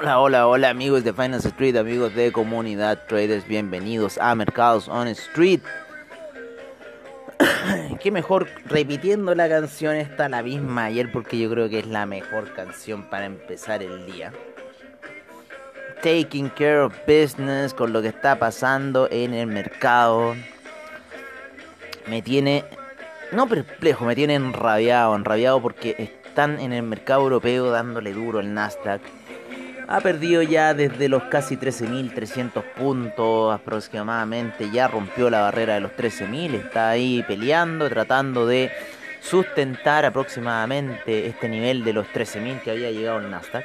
Hola, hola, hola amigos de Finance Street, amigos de comunidad traders, bienvenidos a Mercados on Street. Qué mejor repitiendo la canción esta la misma ayer porque yo creo que es la mejor canción para empezar el día. Taking care of business con lo que está pasando en el mercado. Me tiene, no perplejo, me tiene enrabiado, enrabiado porque están en el mercado europeo dándole duro al Nasdaq ha perdido ya desde los casi 13.300 puntos aproximadamente, ya rompió la barrera de los 13.000, está ahí peleando, tratando de sustentar aproximadamente este nivel de los 13.000 que había llegado el Nasdaq.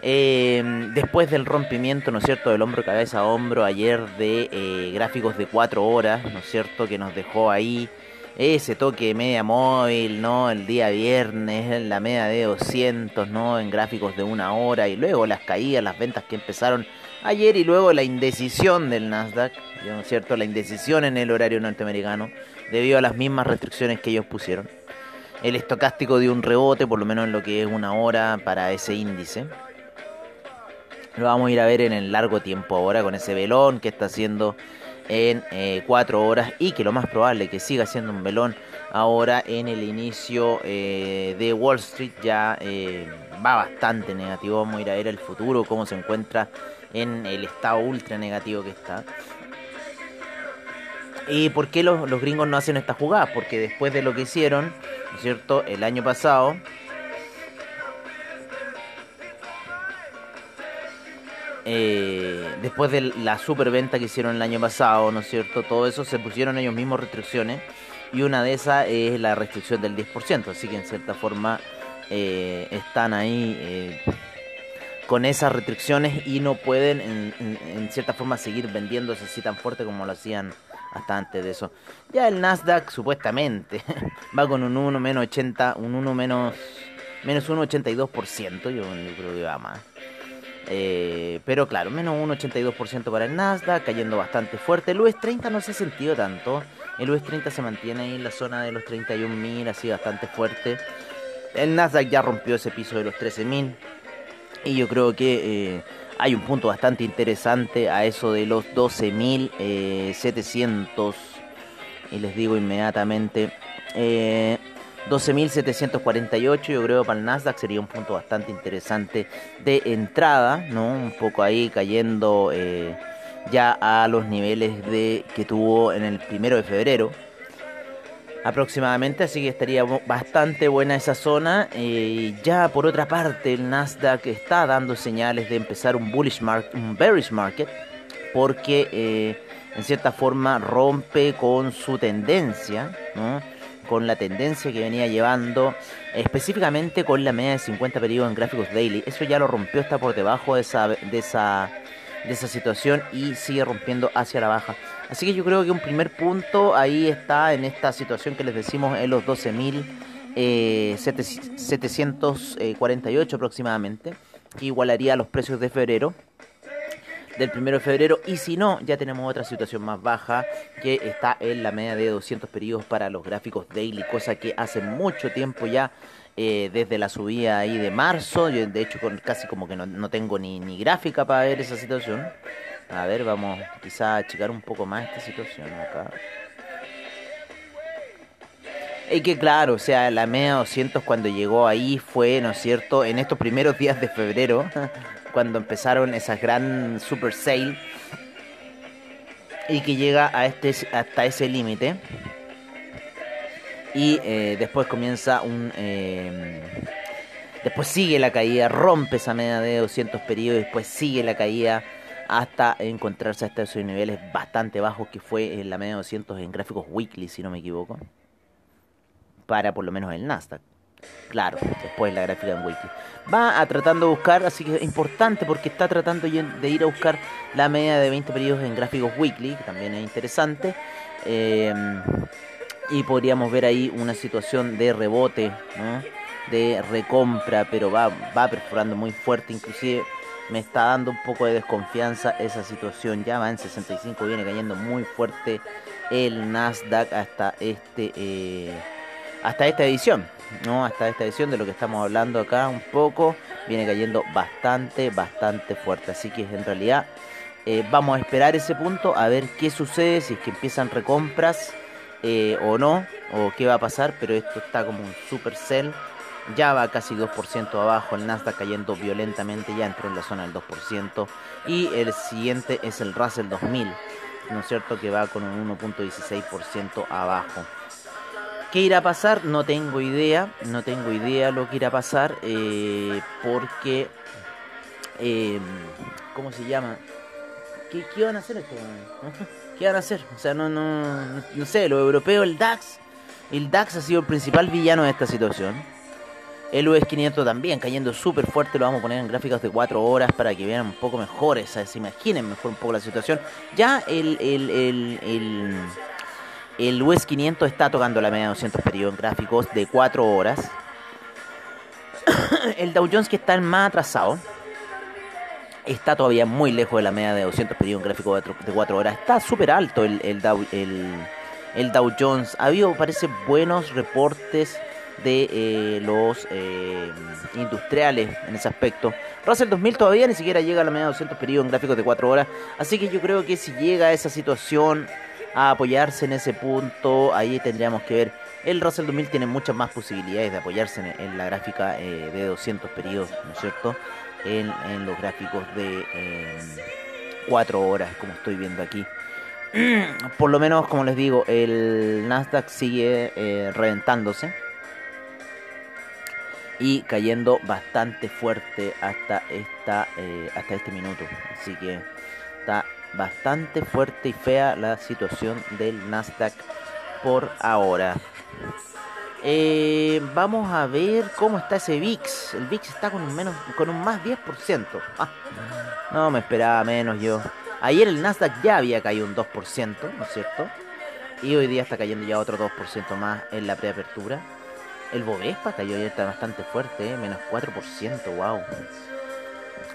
Eh, después del rompimiento, ¿no es cierto?, del hombro cabeza a hombro ayer de eh, gráficos de 4 horas, ¿no es cierto?, que nos dejó ahí ese toque de media móvil, ¿no? El día viernes, la media de 200, ¿no? En gráficos de una hora y luego las caídas, las ventas que empezaron ayer y luego la indecisión del Nasdaq, ¿no es cierto? La indecisión en el horario norteamericano debido a las mismas restricciones que ellos pusieron. El estocástico de un rebote, por lo menos en lo que es una hora para ese índice. Lo vamos a ir a ver en el largo tiempo ahora con ese velón que está haciendo en eh, cuatro horas y que lo más probable que siga siendo un velón ahora en el inicio eh, de Wall Street ya eh, va bastante negativo. Vamos a ir a ver el futuro, cómo se encuentra en el estado ultra negativo que está. ¿Y por qué los, gringos no hacen esta jugada? Porque después de lo que hicieron, ¿no es cierto? El año pasado, Eh, después de la superventa que hicieron el año pasado, ¿no es cierto? Todo eso se pusieron ellos mismos restricciones y una de esas es la restricción del 10%, así que en cierta forma eh, están ahí eh, con esas restricciones y no pueden en, cierta forma seguir vendiéndose así tan fuerte como lo hacían hasta antes de eso. Ya el Nasdaq supuestamente va con un 1 menos 80, un 1 menos menos 1,82%, yo, yo creo que va más. Eh, pero claro, menos un 82% para el Nasdaq, cayendo bastante fuerte. El US 30 no se ha sentido tanto. El US 30 se mantiene ahí en la zona de los 31.000, así bastante fuerte. El Nasdaq ya rompió ese piso de los 13.000. Y yo creo que eh, hay un punto bastante interesante a eso de los 12.700. y les digo inmediatamente. Eh, 12.748 yo creo para el Nasdaq sería un punto bastante interesante de entrada, ¿no? Un poco ahí cayendo eh, ya a los niveles de que tuvo en el primero de febrero aproximadamente, así que estaría bastante buena esa zona. Eh, ya por otra parte el Nasdaq está dando señales de empezar un bullish market, un bearish market, porque eh, en cierta forma rompe con su tendencia, ¿no? Con la tendencia que venía llevando, específicamente con la media de 50 periodos en gráficos daily. Eso ya lo rompió, está por debajo de esa, de esa, de esa situación y sigue rompiendo hacia la baja. Así que yo creo que un primer punto ahí está en esta situación que les decimos en los 12.748 eh, aproximadamente, que igualaría los precios de febrero del 1 de febrero y si no, ya tenemos otra situación más baja que está en la media de 200 periodos para los gráficos daily, cosa que hace mucho tiempo ya eh, desde la subida ahí de marzo, yo de hecho con, casi como que no, tengo ni, ni gráfica para ver esa situación. A ver, vamos quizá a achicar un poco más esta situación acá. Y que claro, o sea, la media 200 cuando llegó ahí fue, ¿no es cierto?, en estos primeros días de febrero, cuando empezaron esas gran super sale y que llega a este, hasta ese límite. Y eh, después comienza un... Eh, después sigue la caída, rompe esa media de 200 periodos, después sigue la caída hasta encontrarse hasta esos niveles bastante bajos que fue en la media de 200 en gráficos weekly, si no me equivoco. Para por lo menos el Nasdaq. Claro, después la gráfica en weekly. Va a tratando de buscar, así que es importante porque está tratando de ir a buscar la media de 20 periodos en gráficos weekly, que también es interesante. Eh, y podríamos ver ahí una situación de rebote, de recompra, pero va, va perforando muy fuerte, inclusive me está dando un poco de desconfianza esa situación. Ya va en 65, viene cayendo muy fuerte el Nasdaq hasta este eh, hasta esta edición, ¿no? Hasta esta edición de lo que estamos hablando acá un poco, viene cayendo bastante, bastante fuerte. Así que en realidad eh, vamos a esperar ese punto a ver qué sucede, si es que empiezan recompras eh, o no, o qué va a pasar, pero esto está como un super cell. Ya va casi 2% abajo, el Nasdaq cayendo violentamente, ya entró en la zona del 2%. Y el siguiente es el Russell 2000, ¿no es cierto? Que va con un 1.16% abajo. ¿Qué irá a pasar? No tengo idea, no tengo idea lo que irá a pasar, eh, porque, eh, ¿cómo se llama? ¿Qué, ¿Qué, van a hacer estos? ¿Qué van a hacer? O sea, no, no, no sé, los europeos, el DAX, el DAX ha sido el principal villano de esta situación. El US 500 también cayendo súper fuerte, lo vamos a poner en gráficos de 4 horas para que vean un poco mejor, se imaginen mejor un poco la situación. Ya el, el, el el US 500 está tocando la media de 200 periodos gráficos de 4 horas. el Dow Jones que está el más atrasado. Está todavía muy lejos de la media de 200 periodos gráficos de 4 horas. Está súper alto el, el, Dow, el, Dow Jones. Ha habido, parece, buenos reportes de eh, los eh, industriales en ese aspecto. Russell 2000 todavía ni siquiera llega a la media de 200 periodos gráficos de 4 horas. Así que yo creo que si llega a esa situación a apoyarse en ese punto. Ahí tendríamos que ver. El Russell 2000 tiene muchas más posibilidades de apoyarse en, la gráfica eh, de 200 periodos, ¿no es cierto? En, los gráficos de 4 em, horas, como estoy viendo aquí. Por lo menos, como les digo, el Nasdaq sigue eh, reventándose y cayendo bastante fuerte hasta esta eh, hasta este minuto. Así que está bastante fuerte y fea la situación del Nasdaq por ahora. Eh, vamos a ver cómo está ese VIX. El VIX está con un menos, con un más 10%. Ah, no me esperaba menos yo. Ayer el Nasdaq ya había caído un 2%, ¿no es cierto? Y hoy día está cayendo ya otro 2% más en la preapertura. El Bovespa cayó ayer está bastante fuerte, ¿eh? menos 4%, wow.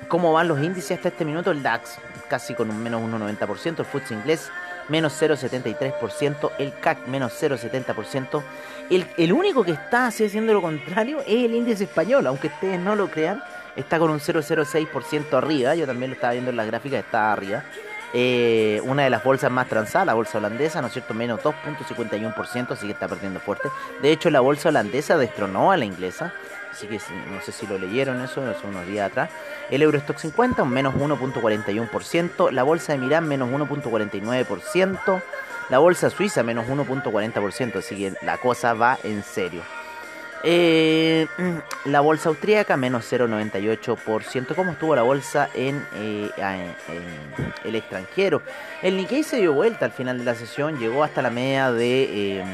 ¿Cómo van los índices hasta este minuto? El DAX casi con un menos 1,90%, el FTSE inglés menos 0,73%, el CAC menos 0,70%. El, el único que está haciendo lo contrario es el índice español, aunque ustedes no lo crean, está con un 0,06% arriba, yo también lo estaba viendo en las gráficas, está arriba. Eh, una de las bolsas más transadas, la bolsa holandesa, ¿no es cierto? Menos 2.51%, así que está perdiendo fuerte. De hecho, la bolsa holandesa destronó a la inglesa así que no sé si lo leyeron eso, hace unos días atrás. El Eurostock 50, un menos 1.41%, la bolsa de Milán menos 1.49%, la bolsa suiza menos 1.40%, así que la cosa va en serio. Eh, la bolsa austríaca menos 0,98%. ¿Cómo estuvo la bolsa en, eh, el extranjero? El Nikkei se dio vuelta al final de la sesión, llegó hasta la media de... Em,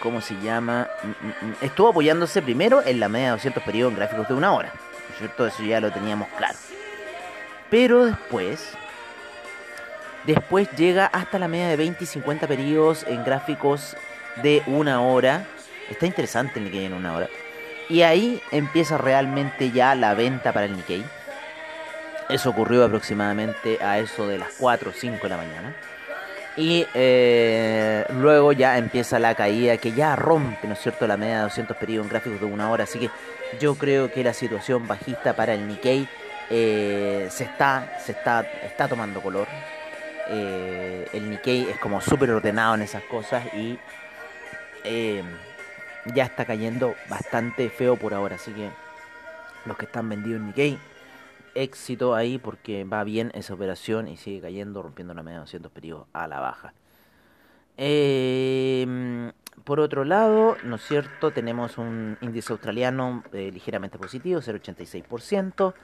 ¿cómo se llama? Mm, mm, mm. Estuvo apoyándose primero en la media de 200 periodos en gráficos de una hora. ¿no es cierto? Eso ya lo teníamos claro. Pero después, después llega hasta la media de 20 y 50 periodos en gráficos de una hora. Está interesante el Nikkei en una hora. Y ahí empieza realmente ya la venta para el Nikkei. Eso ocurrió aproximadamente a eso de las 4 o 5 de la mañana. Y eh, luego ya empieza la caída que ya rompe, ¿no es cierto?, la media de 200 periodos en gráficos de una hora. Así que yo creo que la situación bajista para el Nikkei eh, se, está, se está, está tomando color. Eh, el Nikkei es como súper ordenado en esas cosas y ya está cayendo bastante feo por ahora. Así que los que están vendidos en Nikkei, éxito ahí porque va bien esa operación y sigue cayendo, rompiendo la media de 200 periodos a la baja. Eh, por otro lado, ¿no es cierto? Tenemos un índice australiano eh, ligeramente positivo, 0,86%.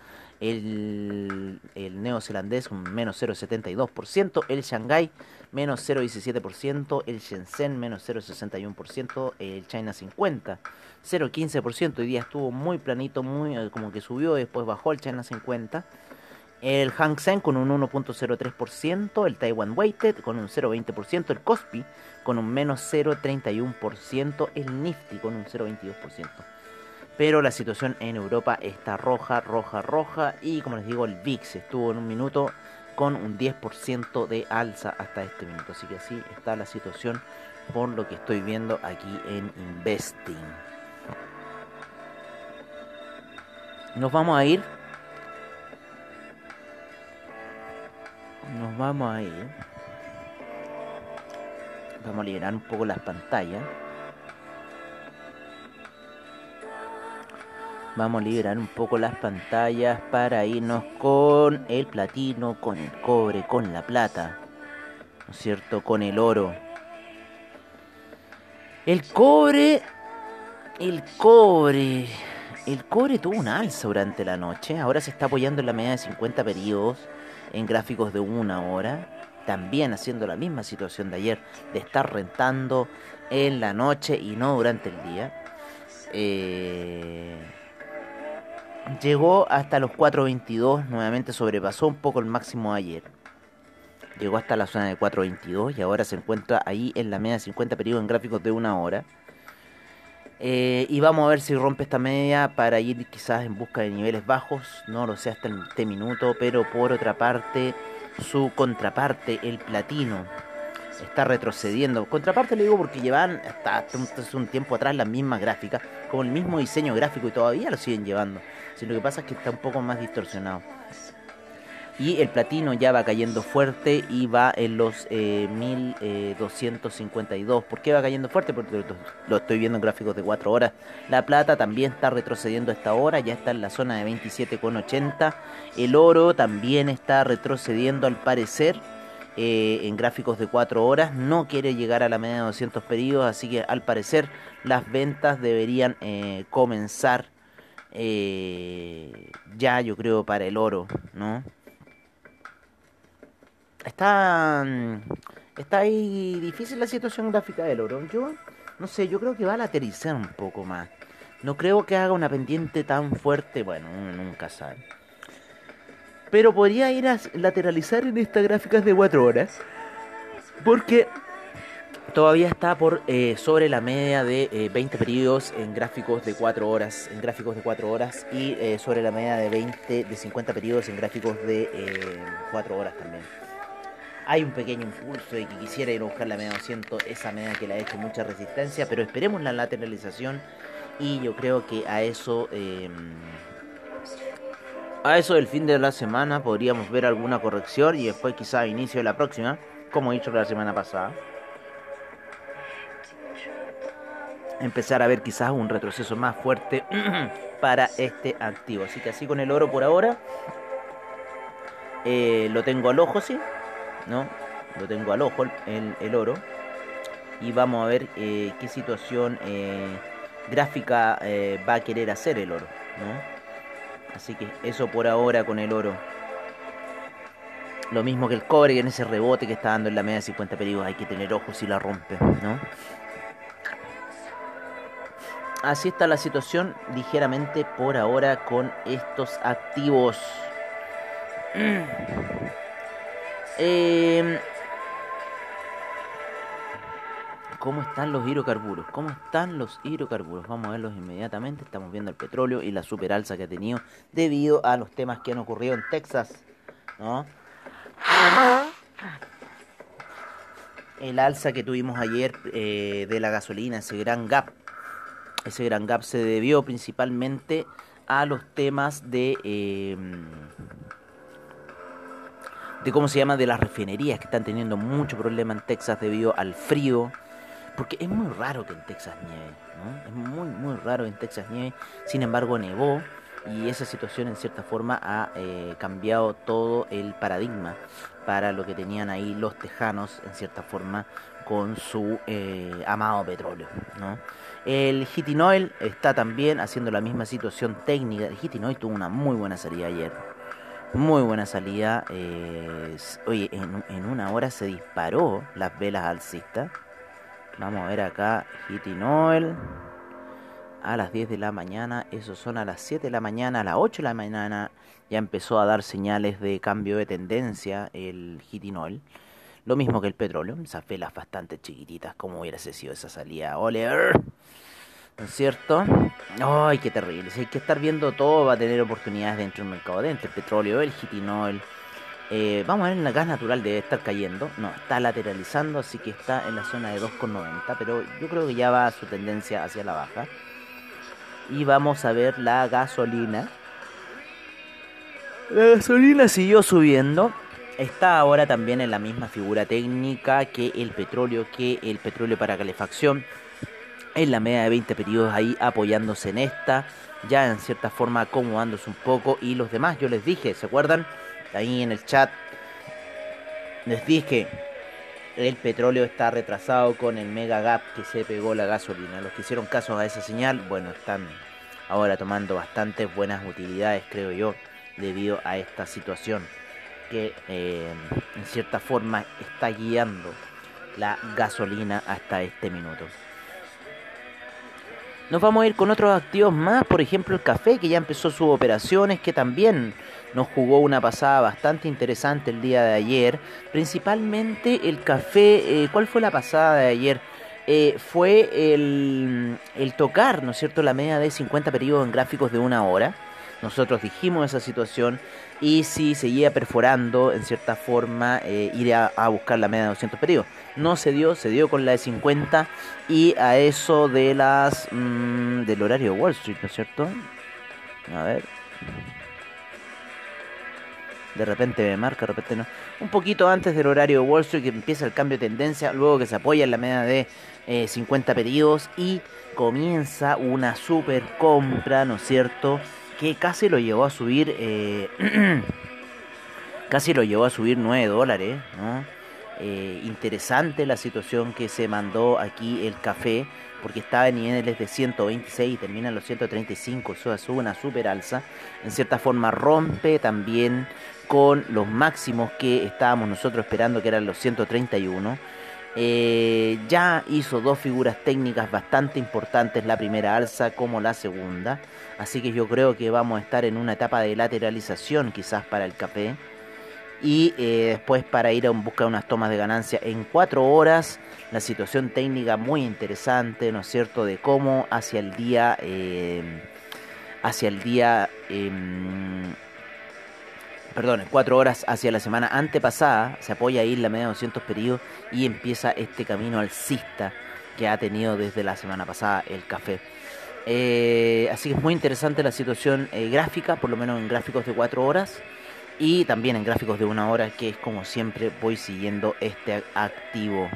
El, el neozelandés un menos 0,72%. El Shanghai menos 0,17%. El Shenzhen menos 0,61%. El China 50 0,15%. Hoy día estuvo muy planito, muy eh, como que subió, después bajó el China 50 el Hang Seng con un 1.03%, el Taiwan Weighted con un 0.20%, el Kospi con un menos 0.31%, el Nifty con un 0.22%. Pero la situación en Europa está roja, roja, roja y como les digo el VIX estuvo en un minuto con un 10% de alza hasta este minuto. Así que así está la situación por lo que estoy viendo aquí en Investing. Nos vamos a ir nos vamos a ir. Vamos a liberar un poco las pantallas. Vamos a liberar un poco las pantallas para irnos con el platino, con el cobre, con la plata. ¿No es cierto? Con el oro. El cobre. El cobre. El cobre tuvo un alza durante la noche. Ahora se está apoyando en la media de 50 periodos en gráficos de una hora, también haciendo la misma situación de ayer, de estar rentando en la noche y no durante el día. Eh, llegó hasta los 4.22, nuevamente sobrepasó un poco el máximo de ayer. Llegó hasta la zona de 4.22 y ahora se encuentra ahí en la media 50 periodos en gráficos de una hora. Eh, y vamos a ver si rompe esta media para ir quizás en busca de niveles bajos. No lo sé hasta este minuto, pero por otra parte, su contraparte, el platino, está retrocediendo. Contraparte le digo porque llevan hasta, hasta un tiempo atrás las mismas gráficas, con el mismo diseño gráfico y todavía lo siguen llevando. Si lo que pasa es que está un poco más distorsionado. Y el platino ya va cayendo fuerte y va en los 1252. Eh, ¿Por qué va cayendo fuerte? Porque lo estoy viendo en gráficos de 4 horas. La plata también está retrocediendo a esta hora, ya está en la zona de 27,80. El oro también está retrocediendo al parecer. Eh, en gráficos de 4 horas, no quiere llegar a la media de 200 pedidos, así que al parecer las ventas deberían eh, comenzar ya, yo creo, para el oro, ¿no? está mm, está ahí difícil la situación gráfica del oro. Yo no sé, yo creo que va a laterizar un poco más. No creo que haga una pendiente tan fuerte, bueno, nunca sabe. Pero podría ir a lateralizar en estas gráficas de 4 horas. Porque todavía está por eh, sobre la media de 20 eh, periodos en gráficos de 4 horas, en gráficos de 4 horas y eh, sobre la media de 20 de 50 periodos en gráficos de 4 horas también hay un pequeño impulso de que quisiera ir a buscar la media 200, esa media que le ha hecho mucha resistencia, pero esperemos la lateralización y yo creo que a eso em, a eso del fin de la semana podríamos ver alguna corrección y después quizá a inicio de la próxima, como he dicho la semana pasada. Empezar a ver quizás un retroceso más fuerte para este activo. Así que así con el oro por ahora. Eh, lo tengo al ojo, sí. ¿no? Lo tengo al ojo, el, oro. Y vamos a ver eh, qué situación eh, gráfica va a querer hacer el oro, ¿no? Así que eso por ahora con el oro. Lo mismo que el cobre, que en ese rebote que está dando en la media de 50 periodos hay que tener ojo si la rompe, ¿no? Así está la situación ligeramente por ahora con estos activos. Eh, ¿Cómo están los hidrocarburos? ¿Cómo están los hidrocarburos? Vamos a verlos inmediatamente. Estamos viendo el petróleo y la super alza que ha tenido debido a los temas que han ocurrido en Texas. ¿no? El alza que tuvimos ayer eh, de la gasolina, ese gran gap. Ese gran gap se debió principalmente a los temas de... Eh, de cómo se llama, de las refinerías que están teniendo mucho problema en Texas debido al frío. Porque es muy raro que en Texas nieve, ¿no? Es muy, muy raro que en Texas nieve. Sin embargo, nevó y esa situación en cierta forma ha eh, cambiado todo el paradigma para lo que tenían ahí los tejanos en cierta forma con su eh, amado petróleo. ¿no? El Hitinoil está también haciendo la misma situación técnica. El Hitinoil tuvo una muy buena salida ayer. Muy buena salida. Eh, oye, en, en, una hora se disparó las velas alcistas. Vamos a ver acá Hitinoil a las 10 de la mañana, eso son a las 7 de la mañana, a las 8 de la mañana ya empezó a dar señales de cambio de tendencia el hitinol. Lo mismo que el petróleo, esas velas bastante chiquititas, como hubiera sido esa salida. ¡Ole! ¿No es cierto? ¡Ay, qué terrible! Si hay que estar viendo todo, va a tener oportunidades dentro del mercado, dentro el petróleo, el hitinol. Eh, vamos a ver, en la gas natural debe estar cayendo. No, está lateralizando, así que está en la zona de 2,90, pero yo creo que ya va su tendencia hacia la baja y vamos a ver la gasolina. La gasolina siguió subiendo. Está ahora también en la misma figura técnica que el petróleo, que el petróleo para calefacción. En la media de 20 periodos ahí apoyándose en esta. Ya en cierta forma acomodándose un poco. Y los demás, yo les dije, ¿se acuerdan? Ahí en el chat. Les dije el petróleo está retrasado con el mega gap que se pegó la gasolina. Los que hicieron caso a esa señal, bueno, están ahora tomando bastantes buenas utilidades, creo yo, debido a esta situación que eh, en cierta forma está guiando la gasolina hasta este minuto. Nos vamos a ir con otros activos más, por ejemplo el café que ya empezó sus operaciones, que también nos jugó una pasada bastante interesante el día de ayer. Principalmente el café, eh, ¿cuál fue la pasada de ayer? Eh, fue el, el, tocar, ¿no es cierto?, la media de 50 periodos en gráficos de una hora. Nosotros dijimos esa situación y si seguía perforando, en cierta forma, eh, ir a, buscar la media de 200 periodos. No se dio, se dio con la de 50 y a eso de las mm, del horario de Wall Street, ¿no es cierto? A ver. De repente me marca, de repente no. Un poquito antes del horario de Wall Street que empieza el cambio de tendencia, luego que se apoya en la media de 50 eh, periodos y comienza una super compra, ¿no es cierto? Que casi lo llevó a subir, eh, casi lo llevó a subir 9 dólares, ¿no? Eh, interesante la situación que se mandó aquí el café, porque estaba en niveles de 126 y termina en los 135, eso sube una super alza. En cierta forma rompe también con los máximos que estábamos nosotros esperando, que eran los 131. Eh, ya hizo dos figuras técnicas bastante importantes, la primera alza como la segunda. Así que yo creo que vamos a estar en una etapa de lateralización quizás para el café. Y eh, después para ir a buscar unas tomas de ganancia en cuatro horas. La situación técnica muy interesante, ¿no es cierto? De cómo hacia el día... Eh, hacia el día em, perdón, en cuatro horas hacia la semana antepasada, se apoya ahí la media de 200 periodos y empieza este camino alcista que ha tenido desde la semana pasada el café. Eh, así que es muy interesante la situación eh, gráfica, por lo menos en gráficos de cuatro horas y también en gráficos de una hora, que es como siempre voy siguiendo este activo.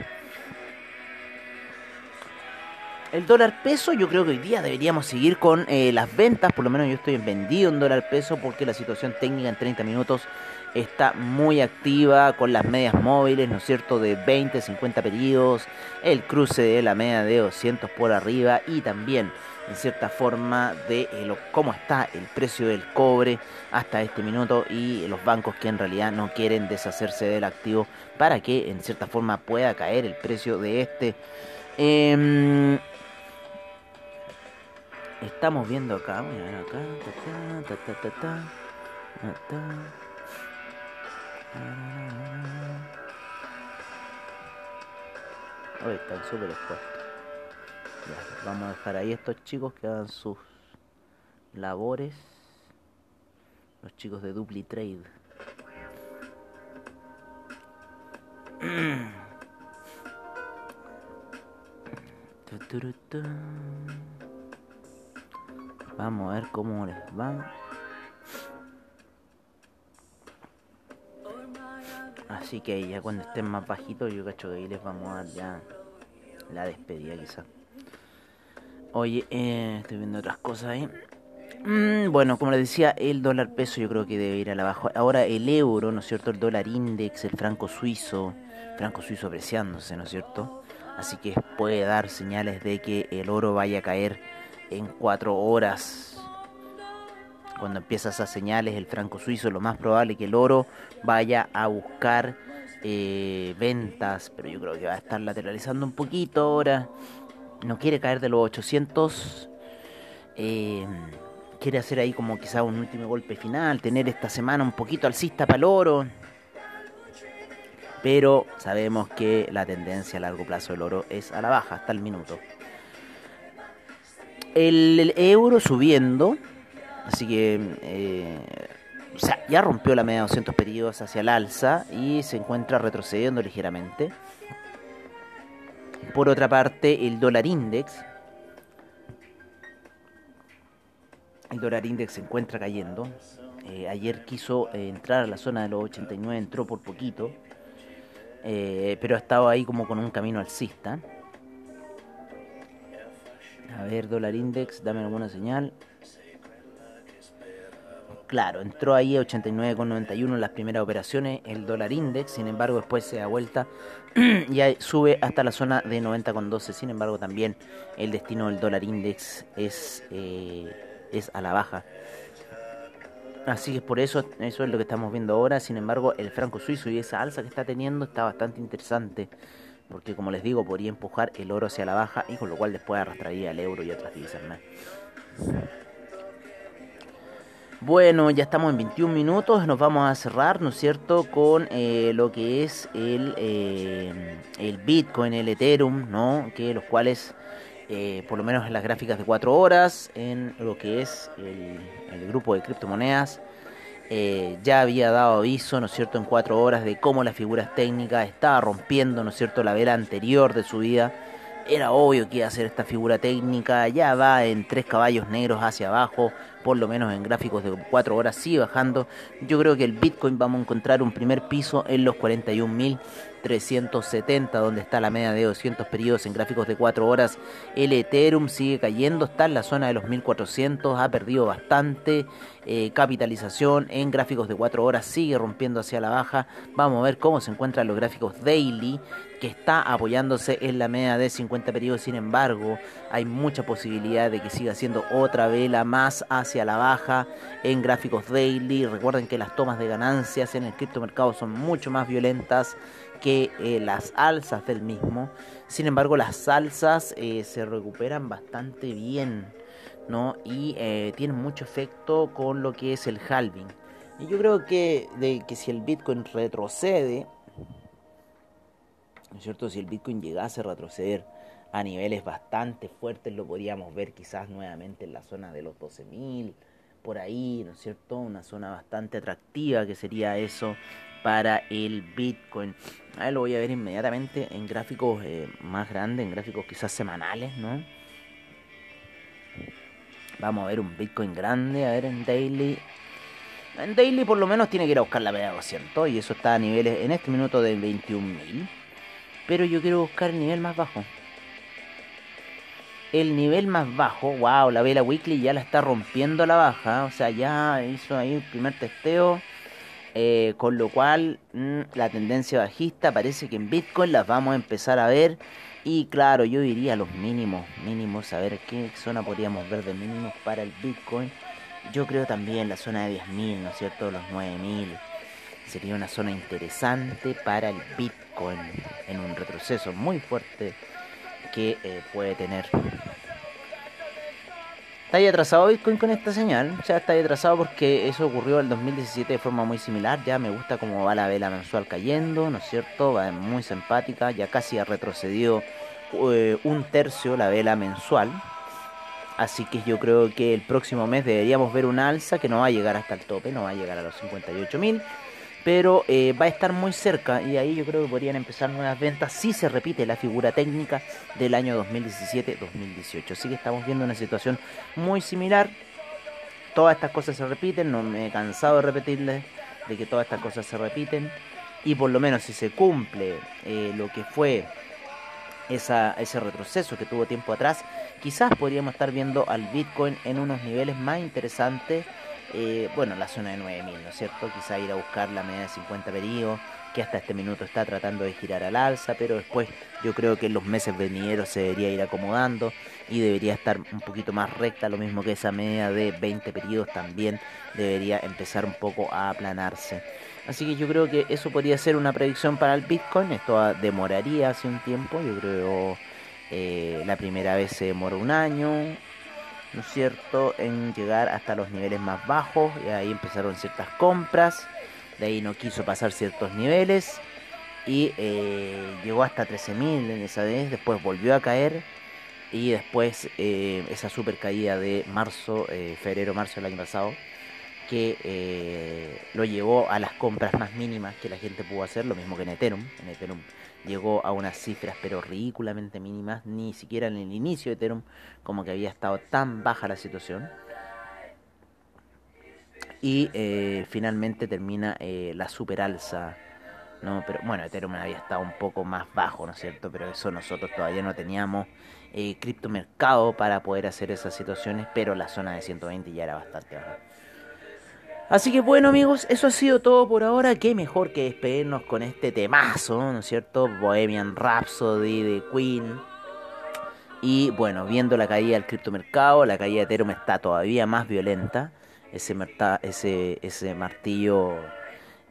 El dólar peso, yo creo que hoy día deberíamos seguir con eh, las ventas, por lo menos yo estoy vendido en dólar peso porque la situación técnica en 30 minutos está muy activa con las medias móviles, ¿no es cierto?, de 20, 50 periodos, el cruce de la media de 200 por arriba y también, en cierta forma, de eh, cómo está el precio del cobre hasta este minuto y los bancos que en realidad no quieren deshacerse del activo para que, en cierta forma, pueda caer el precio de este. Eh, Estamos viendo acá, voy a ver acá. Ta, ta, ta, ta, Hoy súper expuestos. Vamos a dejar ahí estos chicos que hagan sus labores. Los chicos de Dupli Trade. Vamos a ver cómo les va. Así que ya cuando estén más bajitos, yo cacho que ahí les vamos a dar ya la despedida quizás. Oye, eh, estoy viendo otras cosas ahí. Mm, bueno, como les decía, el dólar peso yo creo que debe ir a la baja. Ahora el euro, ¿no es cierto? El dólar index, el franco suizo, franco suizo apreciándose, ¿no es cierto? Así que puede dar señales de que el oro vaya a caer en cuatro horas. Cuando empieza esas señales, el franco suizo, lo más probable es que el oro vaya a buscar eh, ventas, pero yo creo que va a estar lateralizando un poquito ahora. No quiere caer de los 800. Eh, quiere hacer ahí como quizá un último golpe final, tener esta semana un poquito alcista para el oro. Pero sabemos que la tendencia a largo plazo del oro es a la baja hasta el minuto. El, euro subiendo, así que eh, ya rompió la media de 200 periodos hacia el alza y se encuentra retrocediendo ligeramente. Por otra parte, el dólar index El dólar index se encuentra cayendo. Eh, ayer quiso eh, entrar a la zona de los 89, entró por poquito. Eh, pero ha estado ahí como con un camino alcista. A ver, dólar index, dame alguna señal. Claro, entró ahí a 89,91 en las primeras operaciones el dólar index, sin embargo después se da vuelta y sube hasta la zona de 90,12. Sin embargo también el destino del dólar index es es a la baja. Así que por eso, eso es lo que estamos viendo ahora. Sin embargo, el franco suizo y esa alza que está teniendo está bastante interesante. Porque como les digo, podría empujar el oro hacia la baja y con lo cual después arrastraría el euro y otras divisas más. Bueno, ya estamos en 21 minutos, nos vamos a cerrar, ¿no es cierto?, con eh, lo que es el, eh, el Bitcoin, el Ethereum, ¿no?, que los cuales eh, por lo menos en las gráficas de 4 horas, en lo que es el, grupo de criptomonedas. Ya había dado aviso, ¿no es cierto?, en 4 horas de cómo las figuras técnicas estaba rompiendo, ¿no es cierto?, la vela anterior de su vida. Era obvio que iba a ser esta figura técnica, ya va en tres caballos negros hacia abajo, por lo menos en gráficos de 4 horas sigue bajando. Yo creo que el Bitcoin vamos a encontrar un primer piso en los 41.000 370, donde está la media de 200 periodos en gráficos de 4 horas. El Ethereum sigue cayendo, está en la zona de los 1400, ha perdido bastante eh, capitalización en gráficos de 4 horas, sigue rompiendo hacia la baja. Vamos a ver cómo se encuentran los gráficos daily, que está apoyándose en la media de 50 periodos. Sin embargo, hay mucha posibilidad de que siga siendo otra vela más hacia la baja en gráficos daily. Recuerden que las tomas de ganancias en el criptomercado son mucho más violentas que eh, las alzas del mismo. Sin embargo, las alzas eh, se recuperan bastante bien, ¿no? Y eh, tienen mucho efecto con lo que es el halving. Y yo creo que, de, que si el Bitcoin retrocede, ¿no es cierto? Si el Bitcoin llegase a retroceder a niveles bastante fuertes, lo podríamos ver quizás nuevamente en la zona de los 12.000, por ahí, ¿no es cierto? Una zona bastante atractiva que sería eso para el Bitcoin. A lo voy a ver inmediatamente en gráficos eh, más grandes, en gráficos quizás semanales, ¿no? Vamos a ver un Bitcoin grande, a ver en daily. En daily por lo menos tiene que ir a buscar la media 200 y eso está a niveles en este minuto de 21.000. Pero yo quiero buscar el nivel más bajo. El nivel más bajo, wow, la vela weekly ya la está rompiendo la baja, o sea, ya hizo ahí el primer testeo eh, con lo cual mm, la tendencia bajista parece que en Bitcoin las vamos a empezar a ver. Y claro, yo iría a los mínimos, mínimos, a ver qué zona podríamos ver de mínimos para el Bitcoin. Yo creo también la zona de 10.000, ¿no es cierto? Los 9.000. Sería una zona interesante para el Bitcoin en un retroceso muy fuerte que eh, puede tener. Está ahí atrasado Bitcoin con esta señal. O sea, está ahí atrasado porque eso ocurrió en el 2017 de forma muy similar. Ya me gusta cómo va la vela mensual cayendo, ¿no es cierto? Va muy simpática. Ya casi ha retrocedido eh, un tercio la vela mensual. Así que yo creo que el próximo mes deberíamos ver un alza que no va a llegar hasta el tope, no va a llegar a los 58.000 pero eh, va a estar muy cerca y ahí yo creo que podrían empezar nuevas ventas si se repite la figura técnica del año 2017-2018. Así que estamos viendo una situación muy similar. Todas estas cosas se repiten, no me he cansado de repetirles de que todas estas cosas se repiten y por lo menos si se cumple eh, lo que fue ese retroceso que tuvo tiempo atrás, quizás podríamos estar viendo al Bitcoin en unos niveles más interesantes. Eh, bueno, la zona de 9000, ¿no es cierto? Quizá ir a buscar la media de 50 periodos, que hasta este minuto está tratando de girar al alza, pero después yo creo que en los meses venideros se debería ir acomodando y debería estar un poquito más recta, lo mismo que esa media de 20 periodos también debería empezar un poco a aplanarse. Así que yo creo que eso podría ser una predicción para el Bitcoin. Esto demoraría hace un tiempo. Yo creo eh, la primera vez se demoró un año, ¿no es cierto?, en llegar hasta los niveles más bajos. Y ahí empezaron ciertas compras. De ahí no quiso pasar ciertos niveles. Y eh, llegó hasta 13.000 en esa vez. Después volvió a caer. Y después eh, esa super caída de marzo, febrero, marzo del año pasado que eh, lo llevó a las compras más mínimas que la gente pudo hacer, lo mismo que. En Ethereum llegó a unas cifras pero ridículamente mínimas, ni siquiera en el inicio de Ethereum como que había estado tan baja la situación. Y eh, finalmente termina eh, la super alza. ¿no? Pero bueno, Ethereum había estado un poco más bajo, ¿no es cierto? Pero eso nosotros todavía no teníamos eh, criptomercado para poder hacer esas situaciones, pero la zona de 120 ya era bastante baja. Así que bueno amigos, eso ha sido todo por ahora. Qué mejor que despedirnos con este temazo, ¿no es cierto? Bohemian Rhapsody de Queen. Y bueno, viendo la caída del criptomercado, la caída de Ethereum está todavía más violenta. Ese, ese, ese martillo,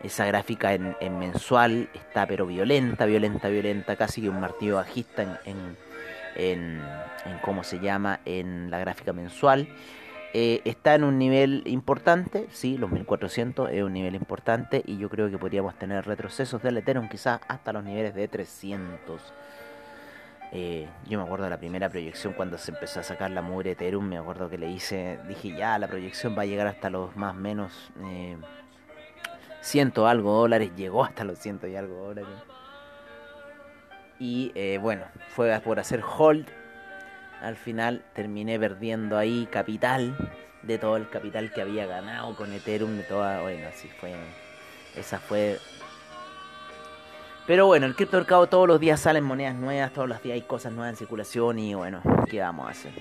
esa gráfica en, mensual está pero violenta, violenta, violenta. Casi que un martillo bajista en, en, en, en cómo se llama, en la gráfica mensual. Eh, está en un nivel importante, sí, los 1400 es un nivel importante y yo creo que podríamos tener retrocesos del Ethereum quizás hasta los niveles de 300. Eh, yo me acuerdo de la primera proyección cuando se empezó a sacar la mugre Ethereum, me acuerdo que le hice, dije ya, la proyección va a llegar hasta los más o menos eh, ciento algo dólares, llegó hasta los ciento y algo dólares. Y eh, bueno, fue por hacer hold al final terminé perdiendo ahí capital de todo el capital que había ganado con Ethereum de toda bueno así fue. Esa fue. Pero bueno el criptomercado todos los días salen monedas nuevas todos los días hay cosas nuevas en circulación y bueno qué vamos a hacer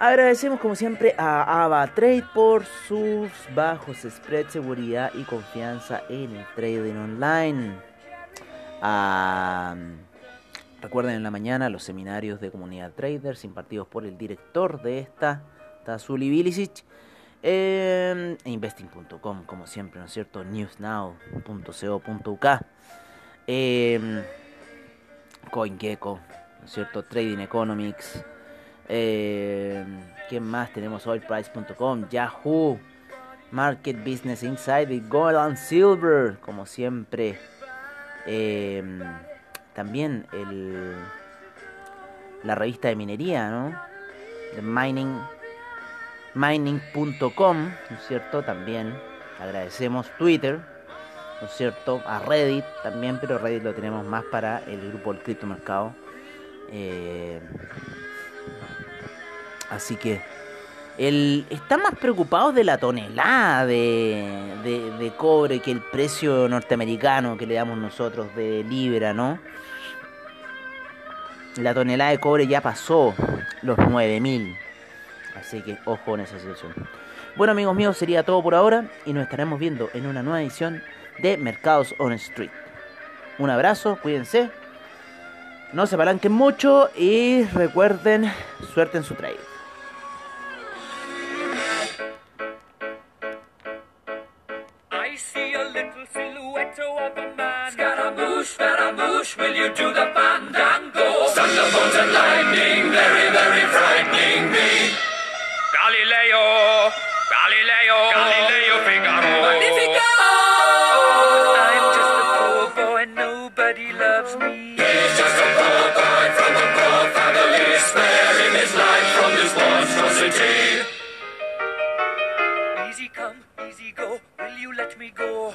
agradecemos como siempre a AvaTrade por sus bajos spread seguridad y confianza en el trading online. A Recuerden en la mañana los seminarios de comunidad traders impartidos por el director de esta, Tazuli Bilicic. Investing.com, como siempre, ¿no es cierto? newsnow.co.uk. Eh, CoinGecko, ¿no es cierto? Trading Economics. Eh, ¿Quién más? Tenemos oilprice.com, Yahoo, Market Business Insight Gold and Silver, como siempre. Eh, también el, la revista de minería, ¿no? De mining, mining.com, ¿no cierto? También agradecemos Twitter, ¿no cierto? A Reddit también, pero Reddit lo tenemos más para el grupo del criptomercado. Eh, así que el, están más preocupados de la tonelada de, de, de, cobre que el precio norteamericano que le damos nosotros de libra, ¿no? La tonelada de cobre ya pasó los 9000. Así que ojo en esa situación. Bueno amigos míos, sería todo por ahora y nos estaremos viendo en una nueva edición de Mercados on Street. Un abrazo, cuídense, no se apalanquen mucho y recuerden, suerte en su trade. Scaramouche, will you do the fandango? Thunderbolts and lightning, very, very frightening me. Galileo, Galileo, Galileo Figaro. Magnifico! I'm just a poor boy, nobody loves me. He's just a poor boy from a poor family, sparing his life from this monstrosity. Easy come, easy go, will you let me go?